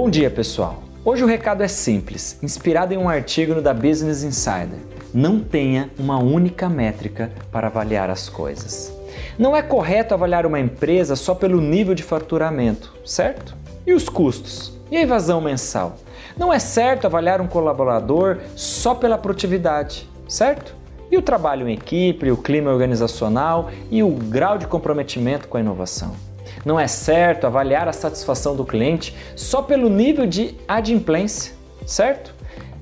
Bom dia, pessoal. Hoje o recado é simples, inspirado em um artigo no da Business Insider. Não tenha uma única métrica para avaliar as coisas. Não é correto avaliar uma empresa só pelo nível de faturamento, certo? E os custos? E a evasão mensal? Não é certo avaliar um colaborador só pela produtividade, certo? E o trabalho em equipe, o clima organizacional e o grau de comprometimento com a inovação. Não é certo avaliar a satisfação do cliente só pelo nível de adimplência, certo?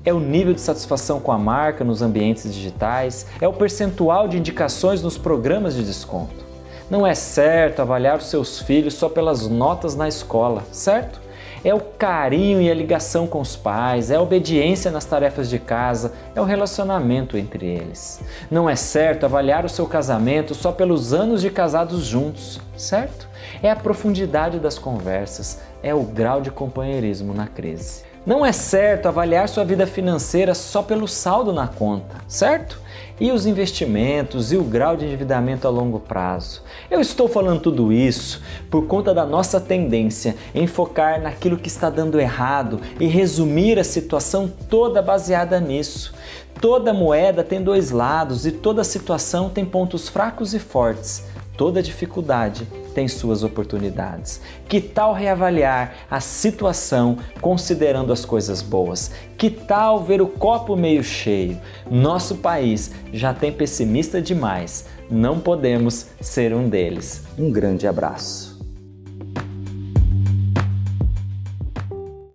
É o nível de satisfação com a marca nos ambientes digitais, é o percentual de indicações nos programas de desconto. Não é certo avaliar os seus filhos só pelas notas na escola, certo? É o carinho e a ligação com os pais, é a obediência nas tarefas de casa, é o relacionamento entre eles. Não é certo avaliar o seu casamento só pelos anos de casados juntos, certo? É a profundidade das conversas, é o grau de companheirismo na crise. Não é certo avaliar sua vida financeira só pelo saldo na conta, certo? E os investimentos e o grau de endividamento a longo prazo. Eu estou falando tudo isso por conta da nossa tendência em focar naquilo que está dando errado e resumir a situação toda baseada nisso. Toda moeda tem dois lados e toda situação tem pontos fracos e fortes. Toda dificuldade tem suas oportunidades. Que tal reavaliar a situação considerando as coisas boas? Que tal ver o copo meio cheio? Nosso país já tem pessimista demais. Não podemos ser um deles. Um grande abraço.